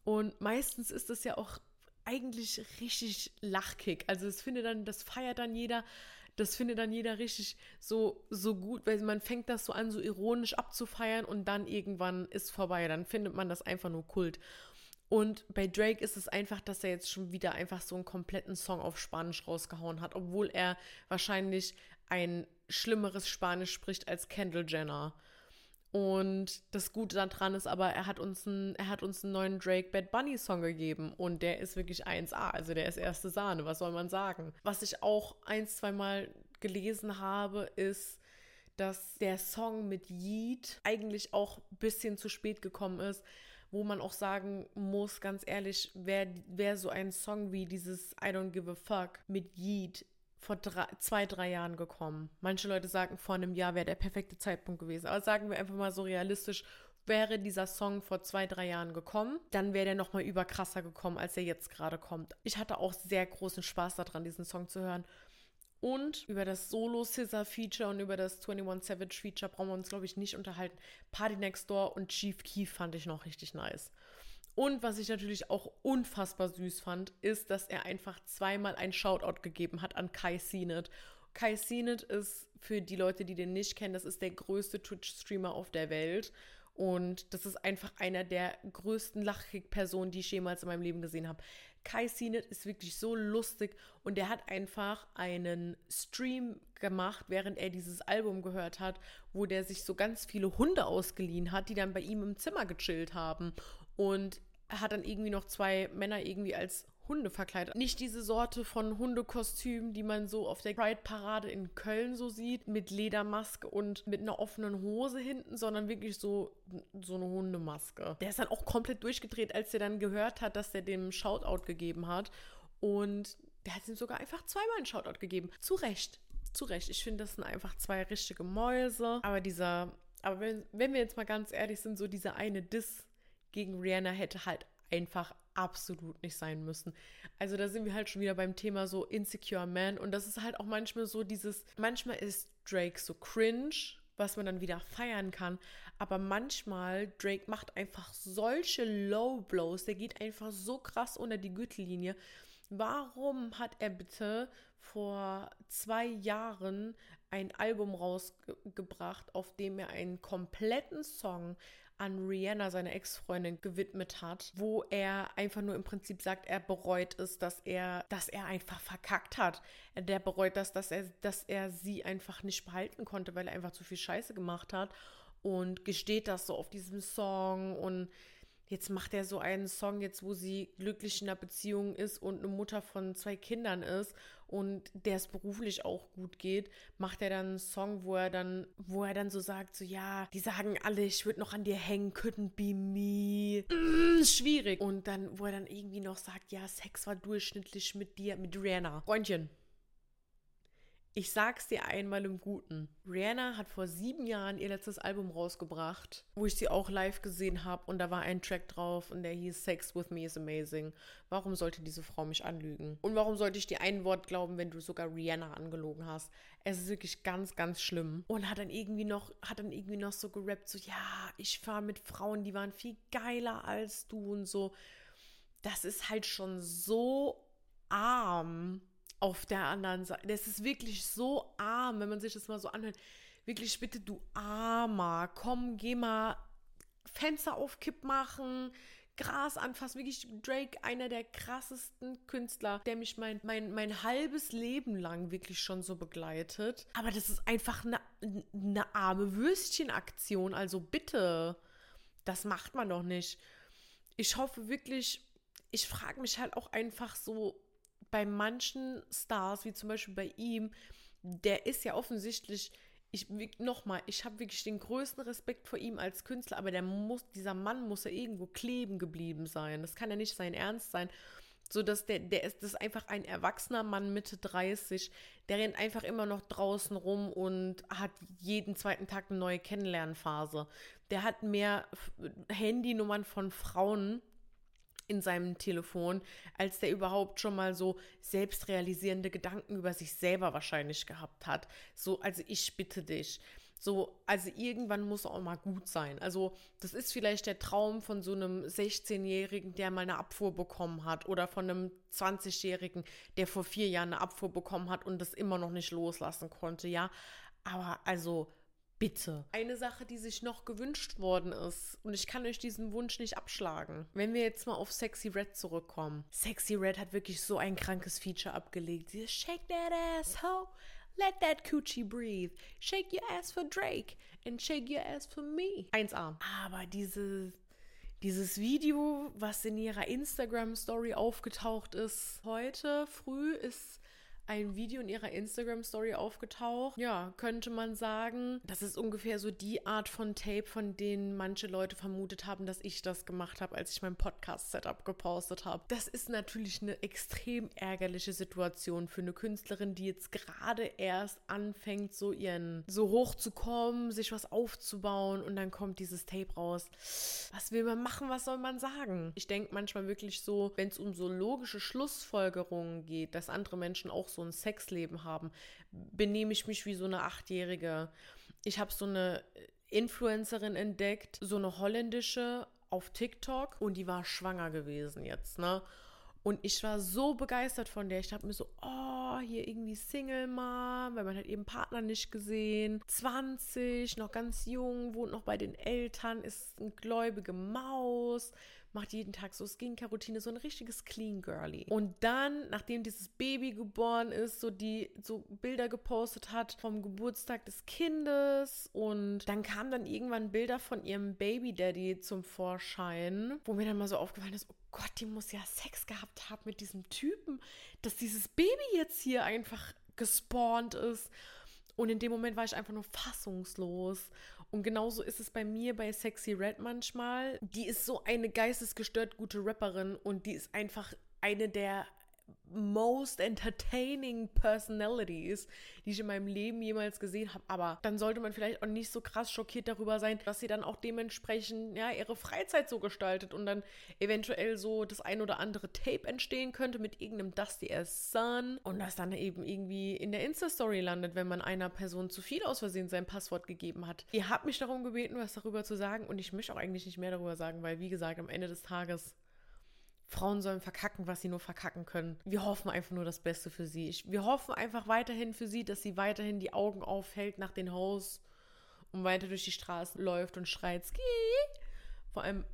A: Und meistens ist das ja auch eigentlich richtig lachkick. Also es findet dann, das feiert dann jeder, das findet dann jeder richtig so, so gut, weil man fängt das so an, so ironisch abzufeiern und dann irgendwann ist vorbei. Dann findet man das einfach nur Kult. Und bei Drake ist es einfach, dass er jetzt schon wieder einfach so einen kompletten Song auf Spanisch rausgehauen hat, obwohl er wahrscheinlich ein schlimmeres Spanisch spricht als Kendall Jenner. Und das Gute daran ist aber, er hat uns, ein, er hat uns einen neuen Drake Bad Bunny Song gegeben und der ist wirklich 1A, also der ist erste Sahne, was soll man sagen? Was ich auch ein, zwei Mal gelesen habe, ist, dass der Song mit Yeet eigentlich auch ein bisschen zu spät gekommen ist, wo man auch sagen muss, ganz ehrlich, wäre wär so ein Song wie dieses I Don't Give a Fuck mit Yeet vor drei, zwei, drei Jahren gekommen. Manche Leute sagen, vor einem Jahr wäre der perfekte Zeitpunkt gewesen. Aber sagen wir einfach mal so realistisch, wäre dieser Song vor zwei, drei Jahren gekommen, dann wäre der nochmal überkrasser gekommen, als er jetzt gerade kommt. Ich hatte auch sehr großen Spaß daran, diesen Song zu hören. Und über das Solo-Scissor-Feature und über das 21 Savage-Feature brauchen wir uns, glaube ich, nicht unterhalten. Party Next Door und Chief Keef fand ich noch richtig nice. Und was ich natürlich auch unfassbar süß fand, ist, dass er einfach zweimal ein Shoutout gegeben hat an Kai Seenet. Kai Seenet ist für die Leute, die den nicht kennen, das ist der größte Twitch-Streamer auf der Welt. Und das ist einfach einer der größten Lachkick-Personen, die ich jemals in meinem Leben gesehen habe. Kai Seenet ist wirklich so lustig und der hat einfach einen Stream gemacht, während er dieses Album gehört hat, wo der sich so ganz viele Hunde ausgeliehen hat, die dann bei ihm im Zimmer gechillt haben. Und hat dann irgendwie noch zwei Männer irgendwie als Hunde verkleidet. Nicht diese Sorte von Hundekostüm, die man so auf der Pride-Parade in Köln so sieht, mit Ledermaske und mit einer offenen Hose hinten, sondern wirklich so, so eine Hundemaske. Der ist dann auch komplett durchgedreht, als er dann gehört hat, dass er dem Shoutout gegeben hat. Und der hat ihm sogar einfach zweimal einen Shoutout gegeben. Zu Recht. Zu Recht. Ich finde, das sind einfach zwei richtige Mäuse. Aber dieser, aber wenn, wenn wir jetzt mal ganz ehrlich sind, so dieser eine Diss gegen Rihanna hätte halt einfach absolut nicht sein müssen. Also da sind wir halt schon wieder beim Thema so Insecure Man und das ist halt auch manchmal so dieses, manchmal ist Drake so cringe, was man dann wieder feiern kann, aber manchmal Drake macht einfach solche Low Blows, der geht einfach so krass unter die Gürtellinie. Warum hat er bitte vor zwei Jahren ein Album rausgebracht, auf dem er einen kompletten Song an Rihanna, seine Ex-Freundin, gewidmet hat, wo er einfach nur im Prinzip sagt, er bereut es, dass er, dass er einfach verkackt hat. Der bereut das, dass er, dass er sie einfach nicht behalten konnte, weil er einfach zu viel Scheiße gemacht hat und gesteht das so auf diesem Song und Jetzt macht er so einen Song, jetzt wo sie glücklich in einer Beziehung ist und eine Mutter von zwei Kindern ist und der es beruflich auch gut geht, macht er dann einen Song, wo er dann, wo er dann so sagt, so ja, die sagen alle, ich würde noch an dir hängen, couldn't be me. Mm, schwierig. Und dann, wo er dann irgendwie noch sagt, ja, Sex war durchschnittlich mit dir, mit Rihanna. Freundchen, ich sag's dir einmal im Guten. Rihanna hat vor sieben Jahren ihr letztes Album rausgebracht, wo ich sie auch live gesehen habe und da war ein Track drauf und der hieß Sex with Me is Amazing. Warum sollte diese Frau mich anlügen? Und warum sollte ich dir ein Wort glauben, wenn du sogar Rihanna angelogen hast? Es ist wirklich ganz, ganz schlimm. Und hat dann irgendwie noch, hat dann irgendwie noch so gerappt, so, ja, ich fahre mit Frauen, die waren viel geiler als du und so. Das ist halt schon so arm auf der anderen Seite. Das ist wirklich so arm, wenn man sich das mal so anhört. Wirklich, bitte, du Armer, komm, geh mal Fenster auf Kipp machen, Gras anfassen. Wirklich, Drake, einer der krassesten Künstler, der mich mein, mein, mein halbes Leben lang wirklich schon so begleitet. Aber das ist einfach eine, eine arme Würstchenaktion. Also bitte, das macht man doch nicht. Ich hoffe wirklich, ich frage mich halt auch einfach so, bei manchen Stars, wie zum Beispiel bei ihm, der ist ja offensichtlich, ich nochmal, ich habe wirklich den größten Respekt vor ihm als Künstler, aber der muss, dieser Mann muss ja irgendwo kleben geblieben sein. Das kann ja nicht sein Ernst sein. So dass der, der ist, das ist einfach ein erwachsener Mann Mitte 30, der rennt einfach immer noch draußen rum und hat jeden zweiten Tag eine neue Kennenlernphase. Der hat mehr Handynummern von Frauen in seinem Telefon, als der überhaupt schon mal so selbstrealisierende Gedanken über sich selber wahrscheinlich gehabt hat. So, also ich bitte dich. So, also irgendwann muss auch mal gut sein. Also, das ist vielleicht der Traum von so einem 16-Jährigen, der mal eine Abfuhr bekommen hat, oder von einem 20-Jährigen, der vor vier Jahren eine Abfuhr bekommen hat und das immer noch nicht loslassen konnte, ja. Aber also, Bitte. Eine Sache, die sich noch gewünscht worden ist, und ich kann euch diesen Wunsch nicht abschlagen. Wenn wir jetzt mal auf Sexy Red zurückkommen. Sexy Red hat wirklich so ein krankes Feature abgelegt. Sie Shake that ass, ho. Let that coochie breathe. Shake your ass for Drake. And shake your ass for me. 1A. Aber diese, dieses Video, was in ihrer Instagram-Story aufgetaucht ist, heute früh ist ein Video in ihrer Instagram-Story aufgetaucht. Ja, könnte man sagen, das ist ungefähr so die Art von Tape, von denen manche Leute vermutet haben, dass ich das gemacht habe, als ich mein Podcast-Setup gepostet habe. Das ist natürlich eine extrem ärgerliche Situation für eine Künstlerin, die jetzt gerade erst anfängt, so ihren, so hochzukommen, sich was aufzubauen und dann kommt dieses Tape raus. Was will man machen? Was soll man sagen? Ich denke manchmal wirklich so, wenn es um so logische Schlussfolgerungen geht, dass andere Menschen auch so so ein Sexleben haben, benehme ich mich wie so eine Achtjährige. Ich habe so eine Influencerin entdeckt, so eine holländische auf TikTok und die war schwanger gewesen jetzt, ne? Und ich war so begeistert von der. Ich dachte mir so, oh, hier irgendwie Single Mom, weil man hat eben Partner nicht gesehen. 20, noch ganz jung, wohnt noch bei den Eltern, ist eine gläubige Maus macht jeden Tag so Skincare-Routine, so ein richtiges Clean Girly. Und dann, nachdem dieses Baby geboren ist, so die so Bilder gepostet hat vom Geburtstag des Kindes und dann kamen dann irgendwann Bilder von ihrem Baby Daddy zum Vorschein, wo mir dann mal so aufgefallen ist, oh Gott, die muss ja Sex gehabt haben mit diesem Typen, dass dieses Baby jetzt hier einfach gespawnt ist. Und in dem Moment war ich einfach nur fassungslos. Und genauso ist es bei mir bei Sexy Red manchmal. Die ist so eine geistesgestört gute Rapperin und die ist einfach eine der most entertaining personalities, die ich in meinem Leben jemals gesehen habe. Aber dann sollte man vielleicht auch nicht so krass schockiert darüber sein, dass sie dann auch dementsprechend ja ihre Freizeit so gestaltet und dann eventuell so das ein oder andere Tape entstehen könnte mit irgendeinem Dusty as Son und das dann eben irgendwie in der Insta-Story landet, wenn man einer Person zu viel aus Versehen sein Passwort gegeben hat. Ihr habt mich darum gebeten, was darüber zu sagen und ich möchte auch eigentlich nicht mehr darüber sagen, weil wie gesagt, am Ende des Tages Frauen sollen verkacken, was sie nur verkacken können. Wir hoffen einfach nur das Beste für sie. Wir hoffen einfach weiterhin für sie, dass sie weiterhin die Augen aufhält nach den Haus und weiter durch die Straßen läuft und schreit, Ski. Vor allem,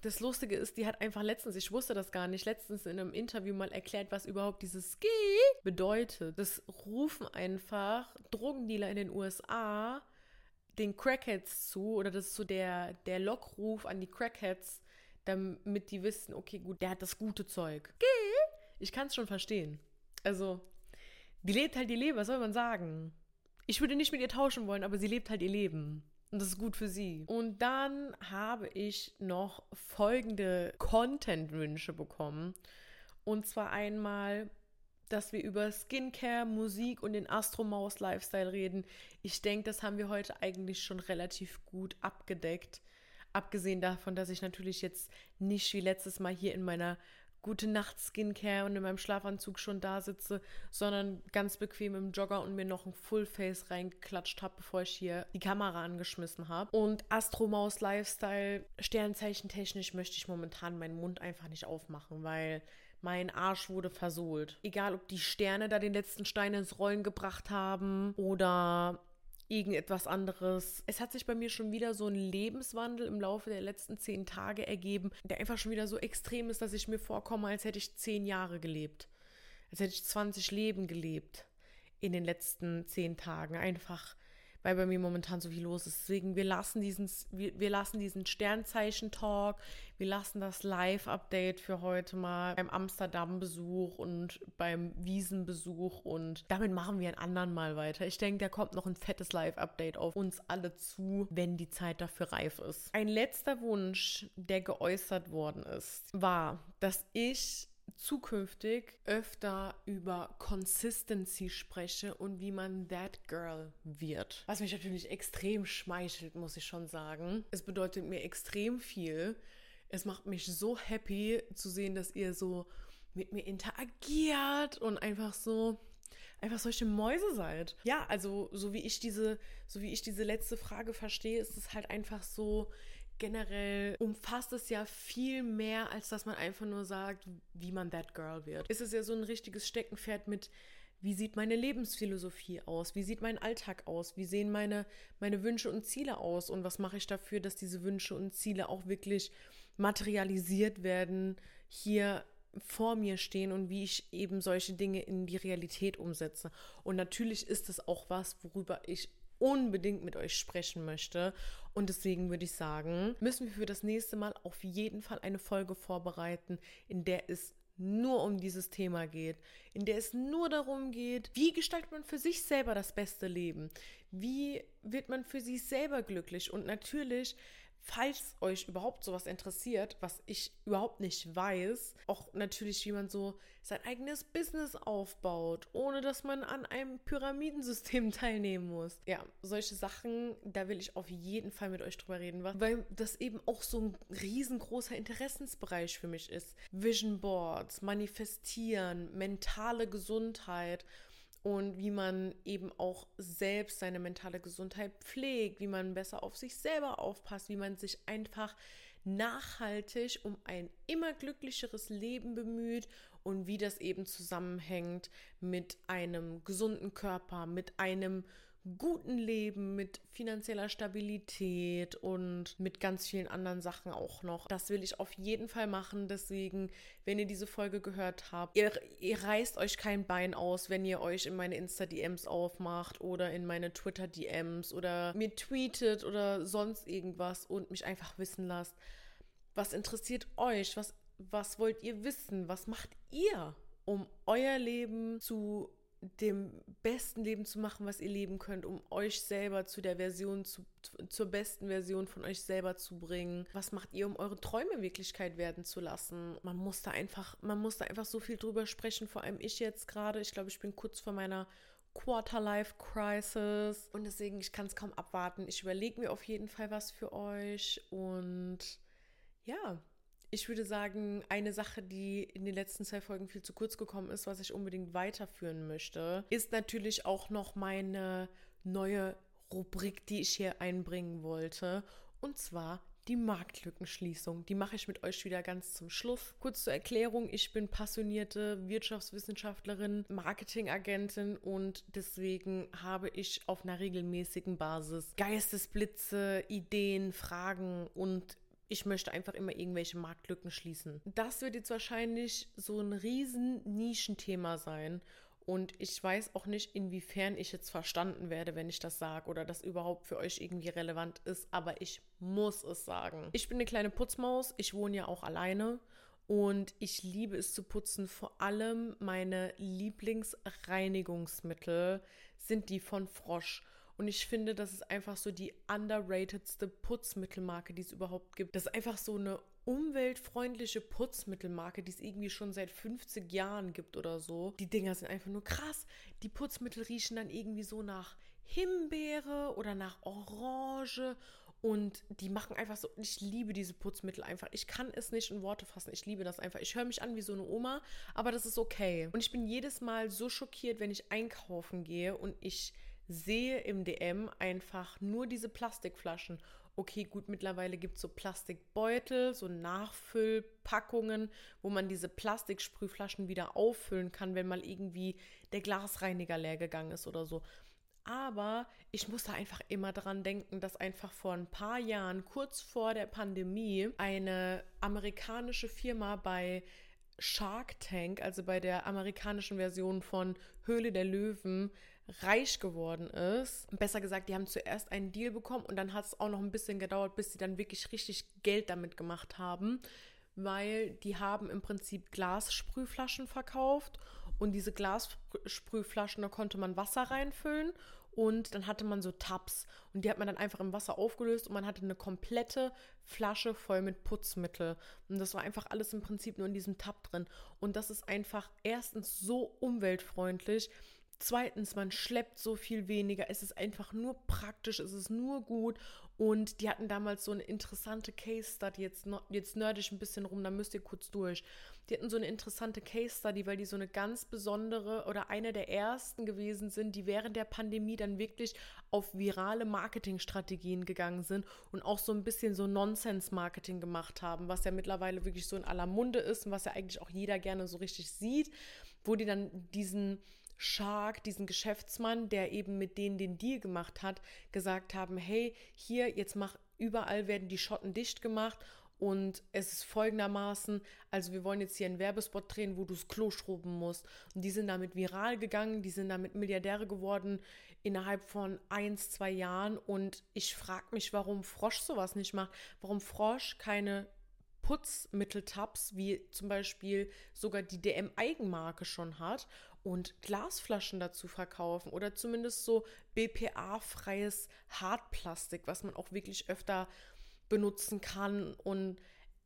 A: das Lustige ist, die hat einfach letztens, ich wusste das gar nicht, letztens in einem Interview mal erklärt, was überhaupt dieses Ski bedeutet. Das rufen einfach Drogendealer in den USA den Crackheads zu, oder das ist so der, der Lockruf an die Crackheads, damit die wissen, okay, gut, der hat das gute Zeug. Ich kann es schon verstehen. Also, die lebt halt ihr Leben, was soll man sagen? Ich würde nicht mit ihr tauschen wollen, aber sie lebt halt ihr Leben. Und das ist gut für sie. Und dann habe ich noch folgende Content-Wünsche bekommen. Und zwar einmal, dass wir über Skincare, Musik und den Astromaus-Lifestyle reden. Ich denke, das haben wir heute eigentlich schon relativ gut abgedeckt. Abgesehen davon, dass ich natürlich jetzt nicht wie letztes Mal hier in meiner gute Nacht Skincare und in meinem Schlafanzug schon da sitze, sondern ganz bequem im Jogger und mir noch ein Fullface reingeklatscht habe, bevor ich hier die Kamera angeschmissen habe. Und Astromaus Lifestyle, Sternzeichen technisch möchte ich momentan meinen Mund einfach nicht aufmachen, weil mein Arsch wurde versohlt. Egal, ob die Sterne da den letzten Stein ins Rollen gebracht haben oder irgendetwas anderes. Es hat sich bei mir schon wieder so ein Lebenswandel im Laufe der letzten zehn Tage ergeben, der einfach schon wieder so extrem ist, dass ich mir vorkomme, als hätte ich zehn Jahre gelebt. Als hätte ich 20 Leben gelebt in den letzten zehn Tagen. Einfach weil bei mir momentan so viel los ist. Deswegen, wir lassen diesen, wir, wir lassen diesen Sternzeichen-Talk, wir lassen das Live-Update für heute mal beim Amsterdam-Besuch und beim Wiesenbesuch und damit machen wir ein anderen Mal weiter. Ich denke, da kommt noch ein fettes Live-Update auf uns alle zu, wenn die Zeit dafür reif ist. Ein letzter Wunsch, der geäußert worden ist, war, dass ich zukünftig öfter über Consistency spreche und wie man that girl wird. Was mich natürlich extrem schmeichelt, muss ich schon sagen. Es bedeutet mir extrem viel. Es macht mich so happy zu sehen, dass ihr so mit mir interagiert und einfach so einfach solche Mäuse seid. Ja, also so wie ich diese so wie ich diese letzte Frage verstehe, ist es halt einfach so generell umfasst es ja viel mehr, als dass man einfach nur sagt, wie man that girl wird. Es ist ja so ein richtiges Steckenpferd mit, wie sieht meine Lebensphilosophie aus? Wie sieht mein Alltag aus? Wie sehen meine, meine Wünsche und Ziele aus? Und was mache ich dafür, dass diese Wünsche und Ziele auch wirklich materialisiert werden, hier vor mir stehen und wie ich eben solche Dinge in die Realität umsetze. Und natürlich ist es auch was, worüber ich unbedingt mit euch sprechen möchte. Und deswegen würde ich sagen, müssen wir für das nächste Mal auf jeden Fall eine Folge vorbereiten, in der es nur um dieses Thema geht, in der es nur darum geht, wie gestaltet man für sich selber das beste Leben? Wie wird man für sich selber glücklich? Und natürlich falls euch überhaupt sowas interessiert, was ich überhaupt nicht weiß, auch natürlich, wie man so sein eigenes Business aufbaut, ohne dass man an einem Pyramidensystem [laughs] teilnehmen muss. Ja, solche Sachen, da will ich auf jeden Fall mit euch drüber reden, weil das eben auch so ein riesengroßer Interessensbereich für mich ist. Vision Boards, Manifestieren, mentale Gesundheit und wie man eben auch selbst seine mentale Gesundheit pflegt, wie man besser auf sich selber aufpasst, wie man sich einfach nachhaltig um ein immer glücklicheres Leben bemüht und wie das eben zusammenhängt mit einem gesunden Körper, mit einem guten Leben, mit finanzieller Stabilität und mit ganz vielen anderen Sachen auch noch. Das will ich auf jeden Fall machen. Deswegen, wenn ihr diese Folge gehört habt, ihr, ihr reißt euch kein Bein aus, wenn ihr euch in meine Insta-DMs aufmacht oder in meine Twitter-DMs oder mir tweetet oder sonst irgendwas und mich einfach wissen lasst. Was interessiert euch? Was, was wollt ihr wissen? Was macht ihr, um euer Leben zu dem besten Leben zu machen, was ihr leben könnt, um euch selber zu der Version, zu, zur besten Version von euch selber zu bringen. Was macht ihr, um eure Träume Wirklichkeit werden zu lassen? Man muss da einfach, man muss da einfach so viel drüber sprechen, vor allem ich jetzt gerade. Ich glaube, ich bin kurz vor meiner Quarter-Life-Crisis. Und deswegen, ich kann es kaum abwarten. Ich überlege mir auf jeden Fall was für euch. Und ja, ich würde sagen, eine Sache, die in den letzten zwei Folgen viel zu kurz gekommen ist, was ich unbedingt weiterführen möchte, ist natürlich auch noch meine neue Rubrik, die ich hier einbringen wollte. Und zwar die Marktlückenschließung. Die mache ich mit euch wieder ganz zum Schluss. Kurz zur Erklärung, ich bin passionierte Wirtschaftswissenschaftlerin, Marketingagentin und deswegen habe ich auf einer regelmäßigen Basis Geistesblitze, Ideen, Fragen und ich möchte einfach immer irgendwelche Marktlücken schließen. Das wird jetzt wahrscheinlich so ein riesen Nischenthema sein. Und ich weiß auch nicht, inwiefern ich jetzt verstanden werde, wenn ich das sage oder das überhaupt für euch irgendwie relevant ist, aber ich muss es sagen. Ich bin eine kleine Putzmaus, ich wohne ja auch alleine und ich liebe es zu putzen. Vor allem meine Lieblingsreinigungsmittel sind die von Frosch. Und ich finde, das ist einfach so die underratedste Putzmittelmarke, die es überhaupt gibt. Das ist einfach so eine umweltfreundliche Putzmittelmarke, die es irgendwie schon seit 50 Jahren gibt oder so. Die Dinger sind einfach nur krass. Die Putzmittel riechen dann irgendwie so nach Himbeere oder nach Orange und die machen einfach so, ich liebe diese Putzmittel einfach. Ich kann es nicht in Worte fassen. Ich liebe das einfach. Ich höre mich an wie so eine Oma, aber das ist okay. Und ich bin jedes Mal so schockiert, wenn ich einkaufen gehe und ich sehe im DM einfach nur diese Plastikflaschen. Okay, gut, mittlerweile gibt es so Plastikbeutel, so Nachfüllpackungen, wo man diese Plastiksprühflaschen wieder auffüllen kann, wenn mal irgendwie der Glasreiniger leer gegangen ist oder so. Aber ich muss da einfach immer dran denken, dass einfach vor ein paar Jahren, kurz vor der Pandemie, eine amerikanische Firma bei Shark Tank, also bei der amerikanischen Version von Höhle der Löwen, reich geworden ist. Besser gesagt, die haben zuerst einen Deal bekommen und dann hat es auch noch ein bisschen gedauert, bis sie dann wirklich richtig Geld damit gemacht haben, weil die haben im Prinzip Glassprühflaschen verkauft und diese Glassprühflaschen, da konnte man Wasser reinfüllen und dann hatte man so Tabs und die hat man dann einfach im Wasser aufgelöst und man hatte eine komplette Flasche voll mit Putzmittel. Und das war einfach alles im Prinzip nur in diesem Tab drin. Und das ist einfach erstens so umweltfreundlich, Zweitens, man schleppt so viel weniger. Es ist einfach nur praktisch, es ist nur gut. Und die hatten damals so eine interessante Case Study. Jetzt, jetzt nörde ich ein bisschen rum, da müsst ihr kurz durch. Die hatten so eine interessante Case Study, weil die so eine ganz besondere oder eine der ersten gewesen sind, die während der Pandemie dann wirklich auf virale Marketingstrategien gegangen sind und auch so ein bisschen so Nonsense-Marketing gemacht haben, was ja mittlerweile wirklich so in aller Munde ist und was ja eigentlich auch jeder gerne so richtig sieht, wo die dann diesen Shark, diesen Geschäftsmann, der eben mit denen den Deal gemacht hat, gesagt haben, hey, hier, jetzt mach, überall werden die Schotten dicht gemacht und es ist folgendermaßen, also wir wollen jetzt hier einen Werbespot drehen, wo du das Klo schrubben musst. Und die sind damit viral gegangen, die sind damit Milliardäre geworden innerhalb von eins, zwei Jahren. Und ich frage mich, warum Frosch sowas nicht macht, warum Frosch keine Putzmitteltabs, wie zum Beispiel sogar die DM-Eigenmarke schon hat und Glasflaschen dazu verkaufen oder zumindest so BPA-freies Hartplastik, was man auch wirklich öfter benutzen kann und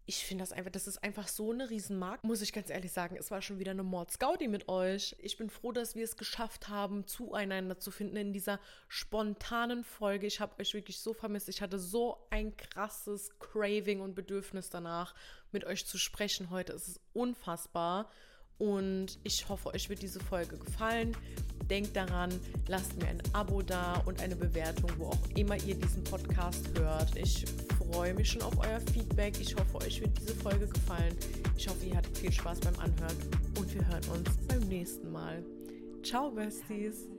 A: ich finde das einfach, das ist einfach so eine Riesenmarkt, muss ich ganz ehrlich sagen. Es war schon wieder eine Mordsgaudi mit euch. Ich bin froh, dass wir es geschafft haben, zueinander zu finden in dieser spontanen Folge. Ich habe euch wirklich so vermisst. Ich hatte so ein krasses Craving und Bedürfnis danach, mit euch zu sprechen heute. Es ist unfassbar. Und ich hoffe, euch wird diese Folge gefallen. Denkt daran, lasst mir ein Abo da und eine Bewertung, wo auch immer ihr diesen Podcast hört. Ich freue mich schon auf euer Feedback. Ich hoffe, euch wird diese Folge gefallen. Ich hoffe, ihr hattet viel Spaß beim Anhören und wir hören uns beim nächsten Mal. Ciao, Besties!